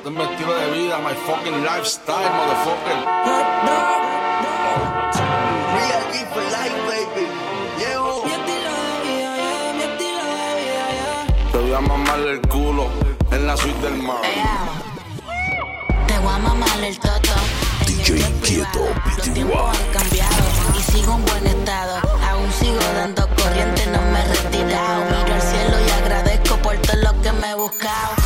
Este es mi estilo de vida, my fucking lifestyle, motherfucker. Real G for life, baby. Llevo. Te voy a mamar el culo en la suite del mar. Te voy a mamar el toto. DJ Inquieto, Los tiempos PTY. han cambiado y sigo en buen estado. Aún sigo dando corriente, no me he retirado. Miro al cielo y agradezco por todo lo que me he buscado.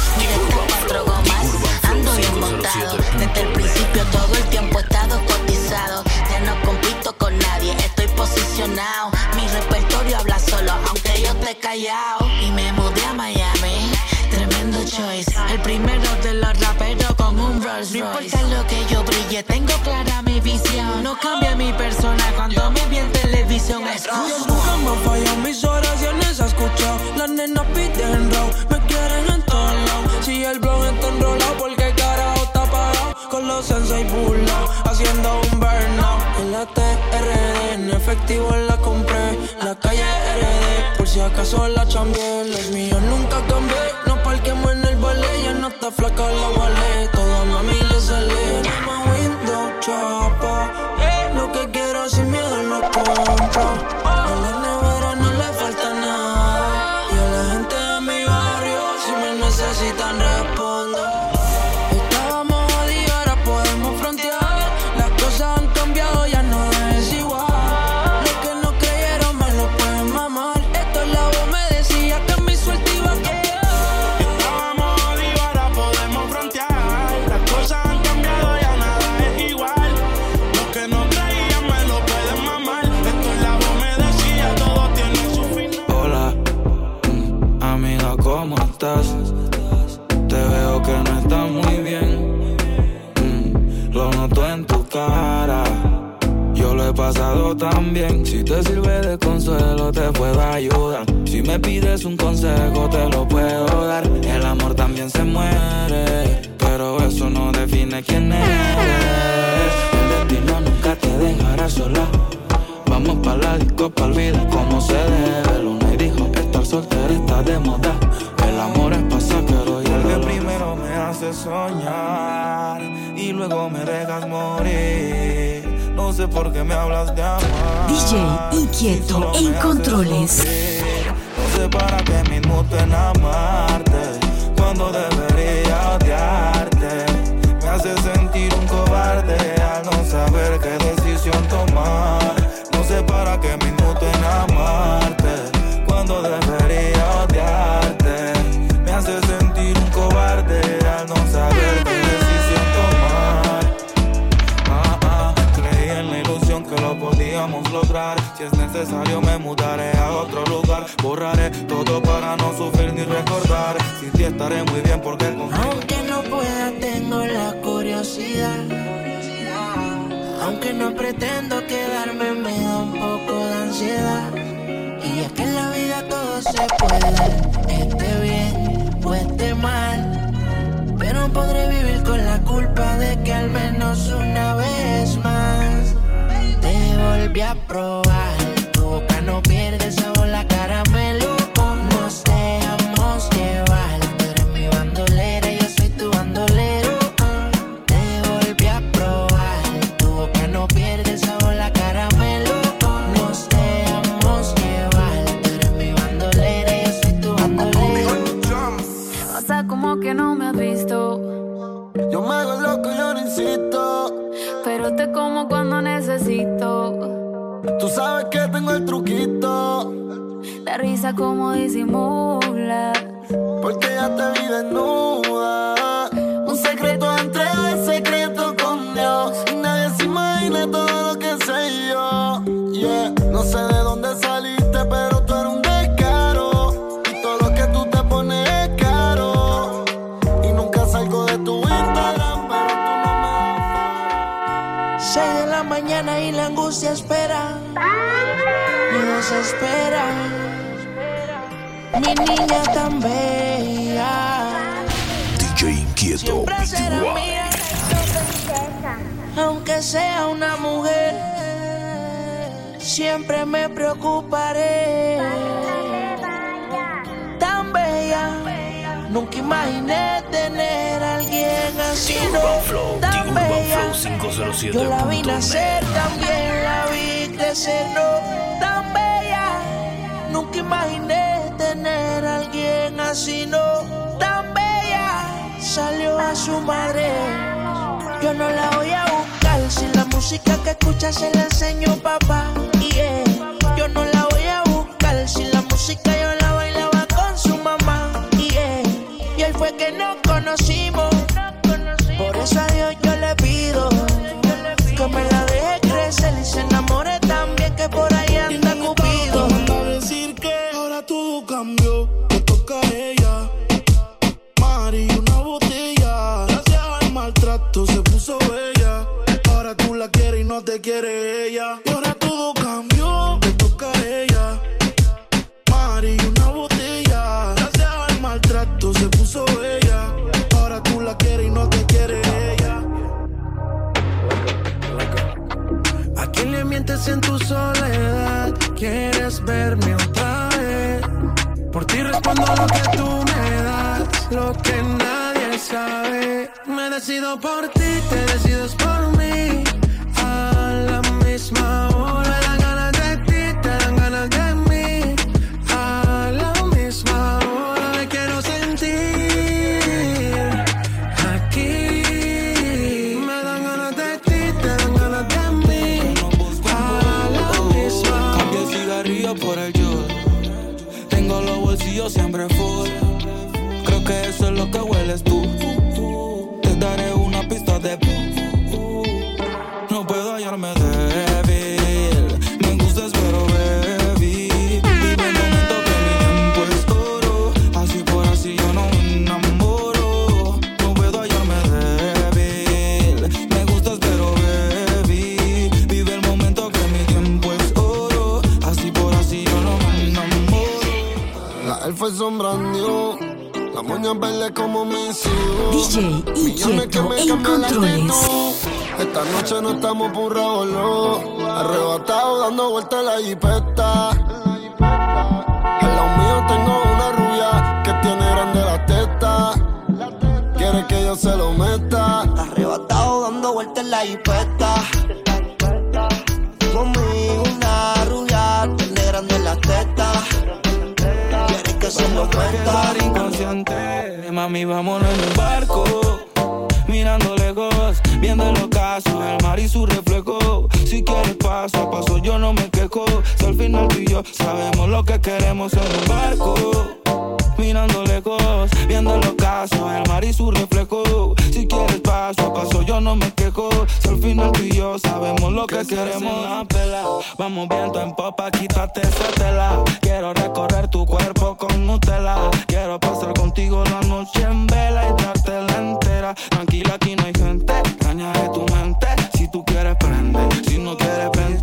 Desde el principio todo el tiempo he estado cotizado. Ya no compito con nadie, estoy posicionado. Mi repertorio habla solo, aunque yo esté callado. Y me mudé a Miami. Tremendo choice, el primero de los raperos con un Rolls Royce. No importa lo que yo brille, tengo clara mi visión. No cambia mi persona cuando me vi en televisión. Me efectivo la compré. La calle RD, por si acaso la chambié. Los míos nunca cambié, no parquemos en el ballet Ya no está flaca la wallet, toda mami le sale. Llama window chapa, lo que quiero sin miedo lo compro bien. Si te sirve de consuelo, te puedo ayudar. Si me pides un consejo, te lo No sé por qué me hablas de amar. DJ Inquieto en controles. No sé para qué me inmuto en amarte cuando debería odiarte. Me hace sentir un Me mudaré a otro lugar. Borraré todo para no sufrir ni recordar. Sin ti estaré muy bien porque. Aunque no pueda, tengo la curiosidad. Aunque no pretendo quedarme, me da un poco de ansiedad. Y es que en la vida todo se puede, esté bien o esté mal. Pero podré vivir con la culpa de que al menos una vez más te volví a probar. espera. Mi niña tan bella. DJ Inquieto. Aunque sea una mujer, siempre me preocuparé. Tan bella, nunca imaginé tener a alguien así. No, tan bella. Yo la vi nacer, también la vi crecer, no. Tan nunca imaginé tener a alguien así, no tan bella. Salió a su madre. Yo no la voy a buscar si la música que escucha se la enseñó papá. Y yeah. yo no la voy a buscar si la música yo la bailaba con su mamá. Y y él fue que nos conocimos. decido por ti, te decides por dispuesta. Conmigo una rubia, tan grande en la teta. Quieres que se lo cuenta. inconsciente, mami, vámonos en un barco. Mirando lejos, viendo el ocaso, el mar y su reflejo. Si quieres paso a paso, yo no me quejo. Si al final tú y yo sabemos lo que queremos en un barco mirando lejos, viendo los casos, el mar y su reflejo. Si quieres paso a paso, yo no me quejo. Si al final tú y yo sabemos lo que, queremos. Una. Vamos viento en popa, quítate esa tela. Quiero recorrer tu cuerpo con Nutella. Quiero pasar contigo la noche en vela y dártela entera. Tranquila, aquí no hay gente, caña tu mente. Si tú quieres prende, si no quieres prende.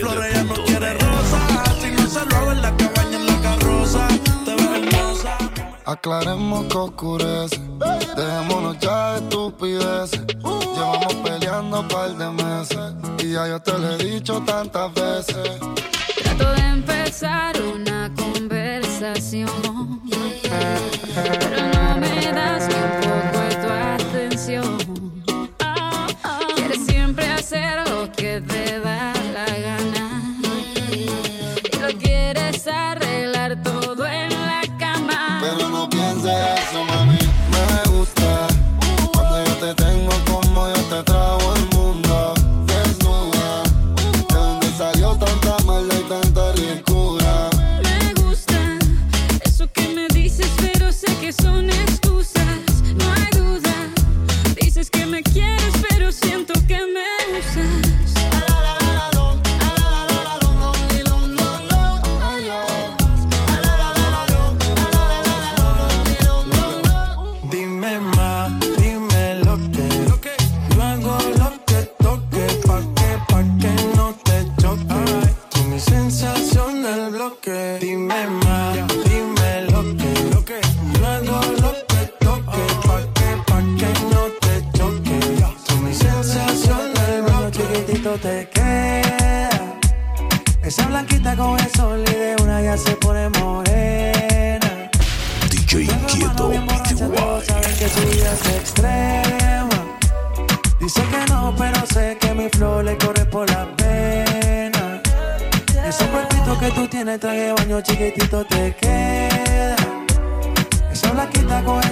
flores, no quiere rosa. Si no se en la cabaña, en la carroza, te ves hermosa. Aclaremos que oscurece, dejémonos ya de estupideces. Llevamos peleando un par de meses y ya yo te lo he dicho tantas veces. Trato de empezar una conversación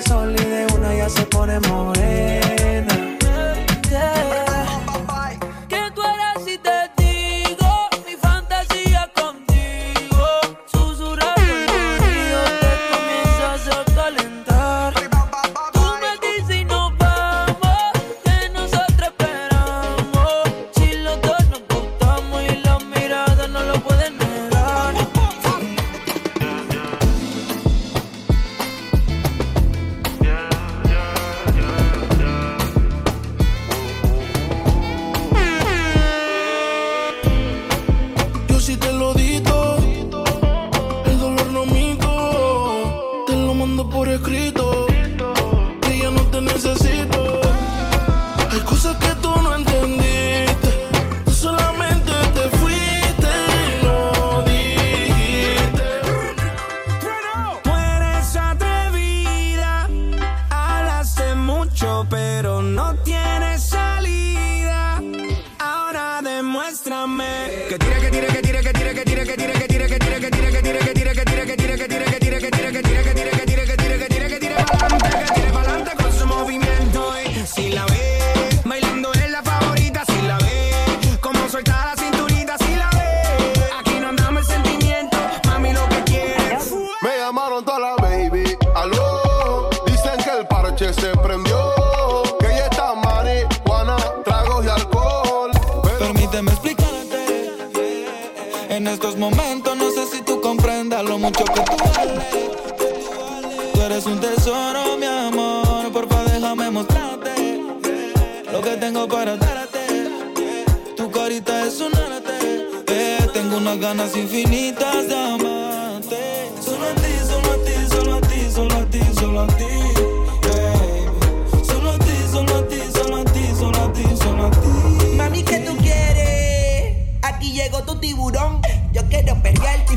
sol y de una ya se pone morena. ganas infinitas de amarte. Solo a ti, solo a ti, solo a ti, solo a ti, solo a ti. Baby. Solo a ti, solo a ti, solo a ti, solo a ti, solo a ti. Mami, ¿qué tú quieres? Aquí llegó tu tiburón. Yo quiero perrearte y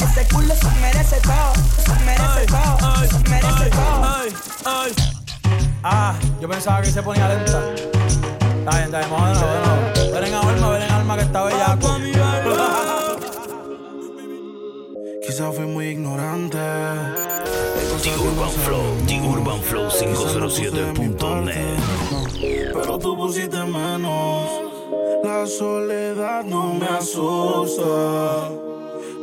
Este culo se merece todo, se merece todo, se merece todo. Ah, yo pensaba que se ponía lenta. Está bien, está bien, vamos de nuevo, de nuevo. Ven en alma, ven en alma que está bellaco. Quizás fui muy ignorante. The Urban Flow, The Urban Flow 507.net. Pero tú pusiste menos. La soledad no me asusta.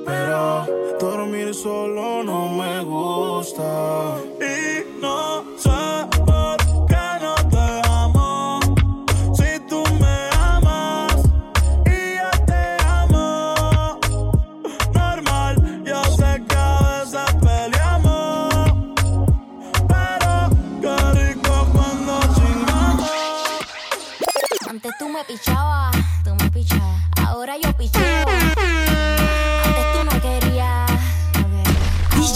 Pero dormir solo no me gusta. Y no sé por qué no te amo. Si tú me amas y yo te amo. Normal, yo sé que a veces peleamos. Pero qué rico cuando chingamos. Antes tú me pichabas,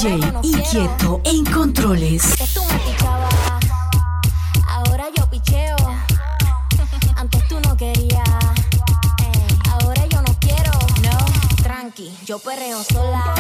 DJ Inquieto en controles. Antes tú me pichabas. Ahora yo picheo. Antes tú no querías. Ahora yo no quiero. No, tranqui, yo perreo sola.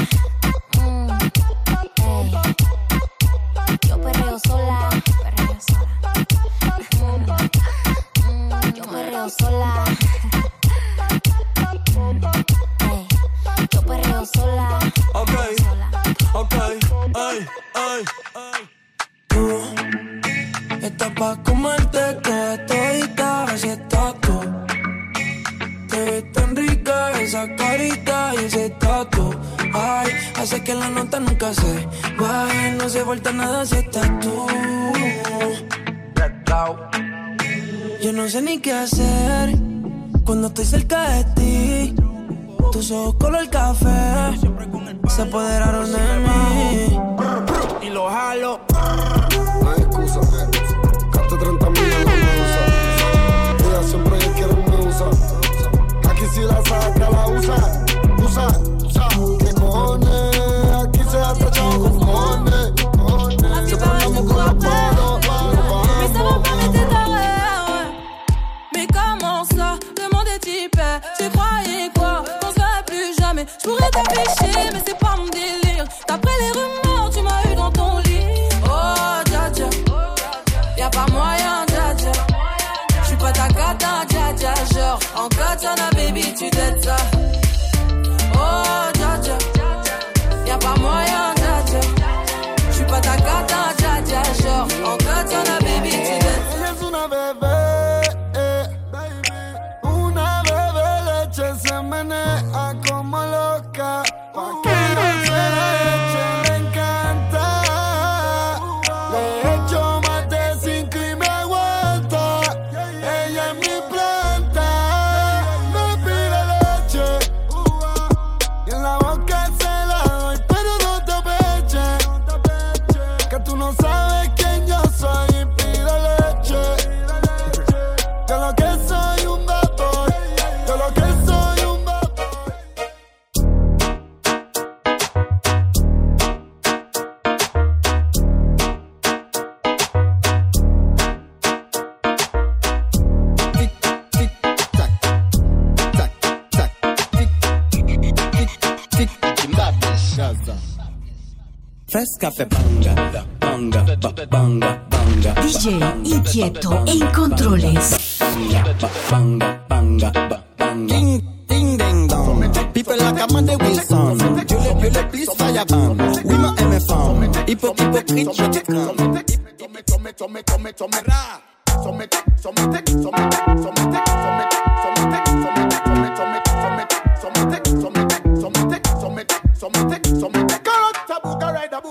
Si estás tú. Yo no sé ni qué hacer cuando estoy cerca de ti. Tus ojos color café se apoderaron de mí. Y lo jalo. No hay excusa. Gasto 30 mil en la medusa. Ella siempre quiere me usa. Aquí si la saca, la usa. Usa, jamais. Je pourrais mais c'est pas mon délire. D'après les rumeurs tu m'as eu dans ton lit. Oh dja dja. Y'a pas moyen dja dja. J'suis pas ta cata dja dja. Genre en katana baby tu t'aides ça Fresca fe banga, banga, ba- banga, banga. DJ Inquieto en controles. Banga, banga, ba- banga. Ding, ding, ding, dong. People like Amanda Wilson. You le, please fire ban. Oui, ma aime femme. Hypo, hypocrite, je te crame.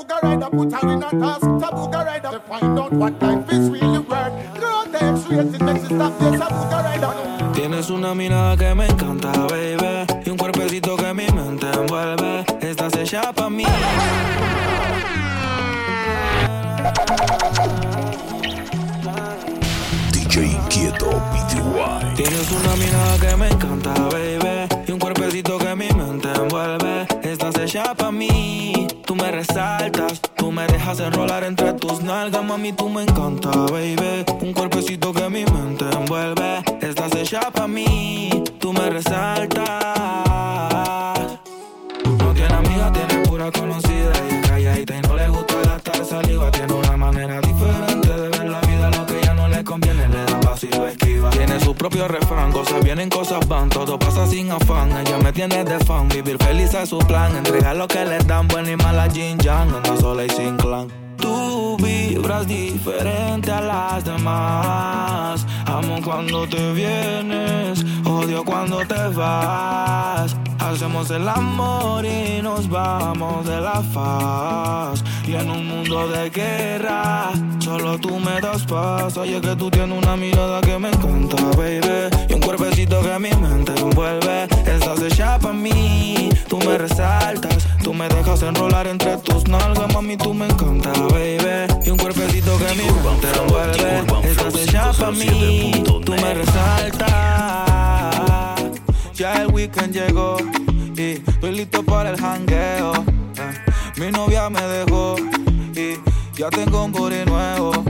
Put her in a task, tabuga rider to find out what life is really worth. Girl, them straight, it makes it stop this tabuga rider. Tienes una mirada que me encanta, baby. Y un cuerpecito que mi mente envuelve. Estás hecha pa' mí. DJ Inquieto PTY. Tienes una mirada que me encanta, baby. Y un cuerpecito que mi mente envuelve. Estás hecha pa' mí. Resaltas. Tú me dejas enrolar entre tus nalgas, mami. Tú me encanta, baby. Un cuerpecito que mi mente envuelve. Estás hecha pa' mí. Tú me resaltas. No tiene amiga, tiene es conocida propio refrán, cosas vienen, cosas van, todo pasa sin afán. Ella me tiene de fan, vivir feliz es su plan. Entregar lo que le dan, buena y mala Jin Yang, anda sola y sin clan. Tú vibras diferente a las demás. Amo cuando te vienes, odio cuando te vas. Hacemos el amor y nos vamos de la faz. Y en un mundo de guerra, solo tú me das paz. Oye, que tú tienes una mirada que me encanta, baby. Y un cuerpecito que mi mente envuelve. Estás hecha para mí, tú me resaltas. Tú me dejas enrolar entre tus nalgas, mami, tú me encanta, baby. Y un cuerpecito que mi mente envuelve. Estás hecha para mí, tú me resaltas. Ya el weekend llegó y estoy listo para el jangueo. Eh, Mi novia me dejó y ya tengo un booty nuevo.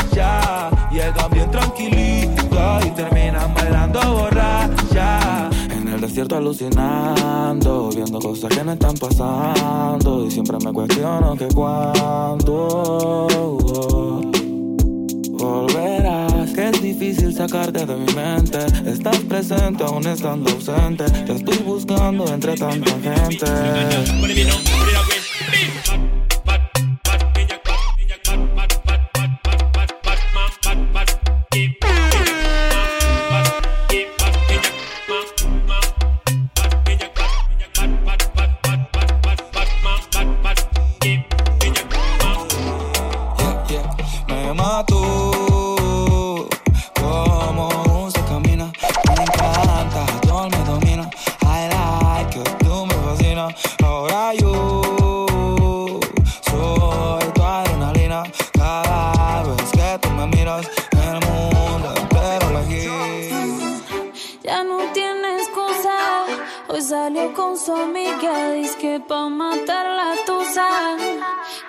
Alucinando, viendo cosas que no están pasando. Y siempre me cuestiono que cuándo volverás. Que es difícil sacarte de mi mente. Estás presente aún estando ausente. Te estoy buscando entre tanta gente.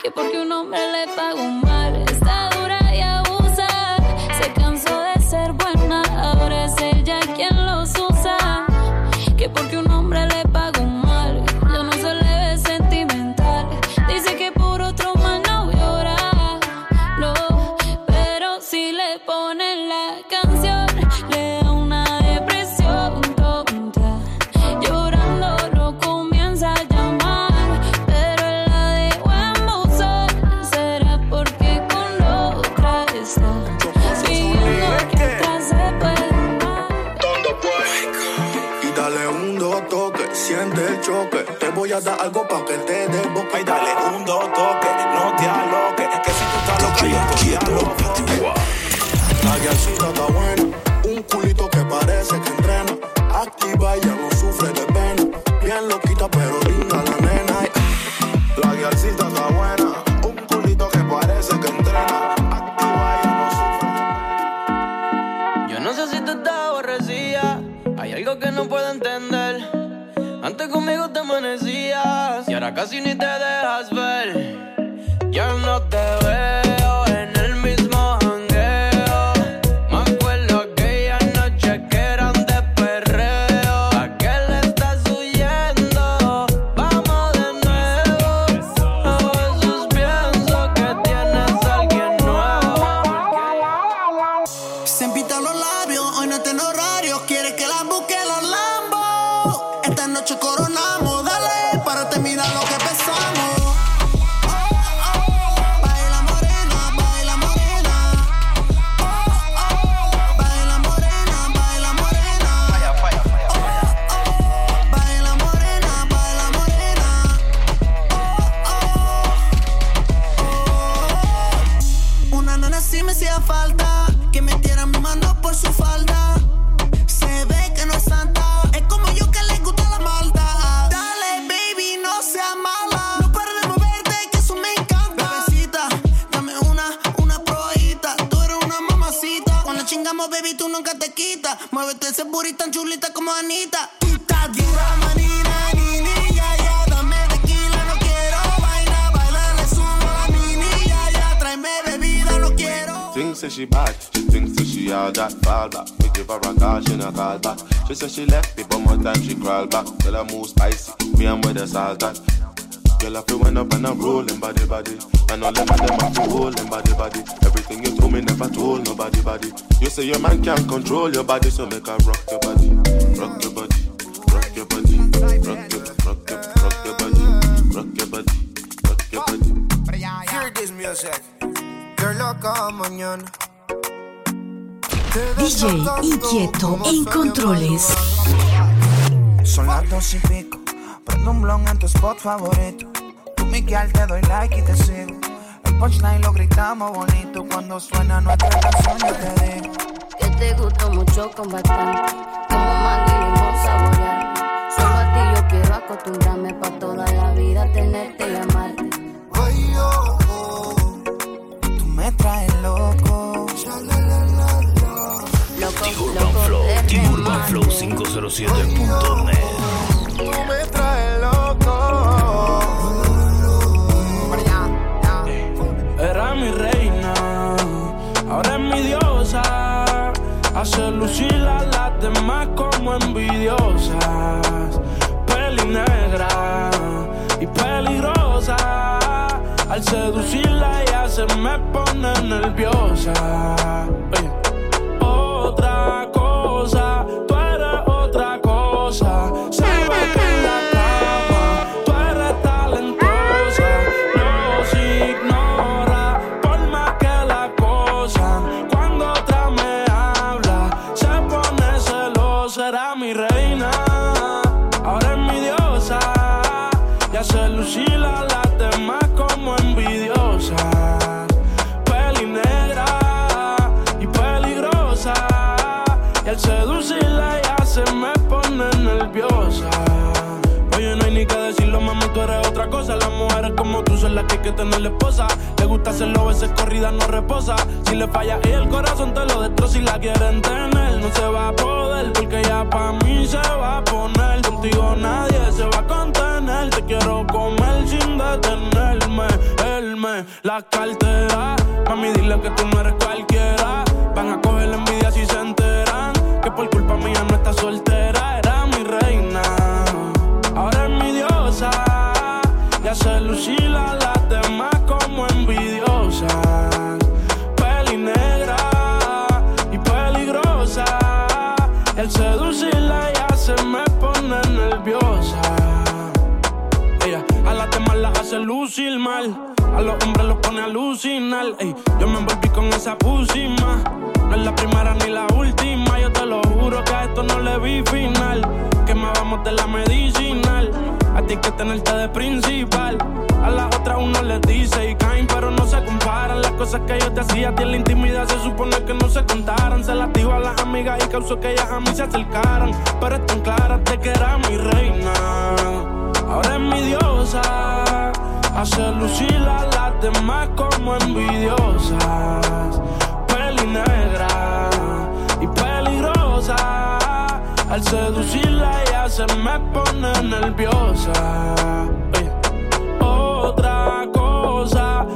Que porque un hombre le pagó mal. Siente el choque. Te voy a dar algo pa' que te dé boca. Y dale un dos toque, no te aloques. Que si tú estás loca, yo estoy aloque. La guiacita está buena, un culito que parece que entrena. Activa y ya no sufre de pena. Bien loquita, pero linda casi ni te dejas ver. Thinks that she bad, she thinks that she all that fall back. We give her a call, she not call back. She said she left me, but more time she crawl back. Tell her move spicy, me and with the salt that. Girl, I feel when up and I'm rolling body body. And all them of them have to holding body body. Everything you told me never told nobody body. You say your man can't control your body, so make her rock your body, rock your body, rock your body, rock your, rock your, rock your body, rock your body, rock your body. Hear this music. Girl, loca mañana. DJ inquieto en controles. Son las dos y pico. Prendo un blon en tu spot favorito. Tú, Miguel, te doy like y te sigo. El punchline lo gritamos bonito. Cuando suena nuestra canción, yo te digo. Que te gustó mucho bastante. Como mango y limón saborear. Solo a ti yo quiero acostumbrarme pa' toda la vida tenerte 207.net. Tú me traes loco. Era mi reina, ahora es mi diosa. Hace lucir a las demás como envidiosas. Peli negra y peligrosa. Al seducirla ya se me pone nerviosa. Y hace lucir a las que hay que tener esposa. Le gusta hacerlo, veces corrida no reposa. Si le falla y el corazón te lo destroza y la quieren tener. No se va a poder porque ya pa' mí se va a poner. Contigo nadie se va a contener. Te quiero comer sin detenerme. Él me la cartera. Mami, dile que tú no eres cualquiera. Van a coger la envidia si se enteran. Que por culpa mía no está soltera. Hace lucir a las demás como envidiosas. Peli negra y peligrosa. Al seducirla ya se me pone nerviosa. Ella a las demás las hace lucir mal. A los hombres los pone a alucinar. Yo me envolví con esa pusima. No es la primera ni la última. Yo te lo juro que a esto no le vi final. Que me vamos de la medicinal. A ti que tenerte de principal. A las otras uno les dice y caen, pero no se comparan. Las cosas que yo te hacía a ti en la intimidad se supone que no se contaran. Se las digo a las amigas y causó que ellas a mí se acercaran. Pero están claras de que era mi reina. Ahora es mi diosa. Hace lucir a las demás como envidiosas. Peli negra y peligrosa. Al seducirla ella se me pone nerviosa. Oye. Otra cosa,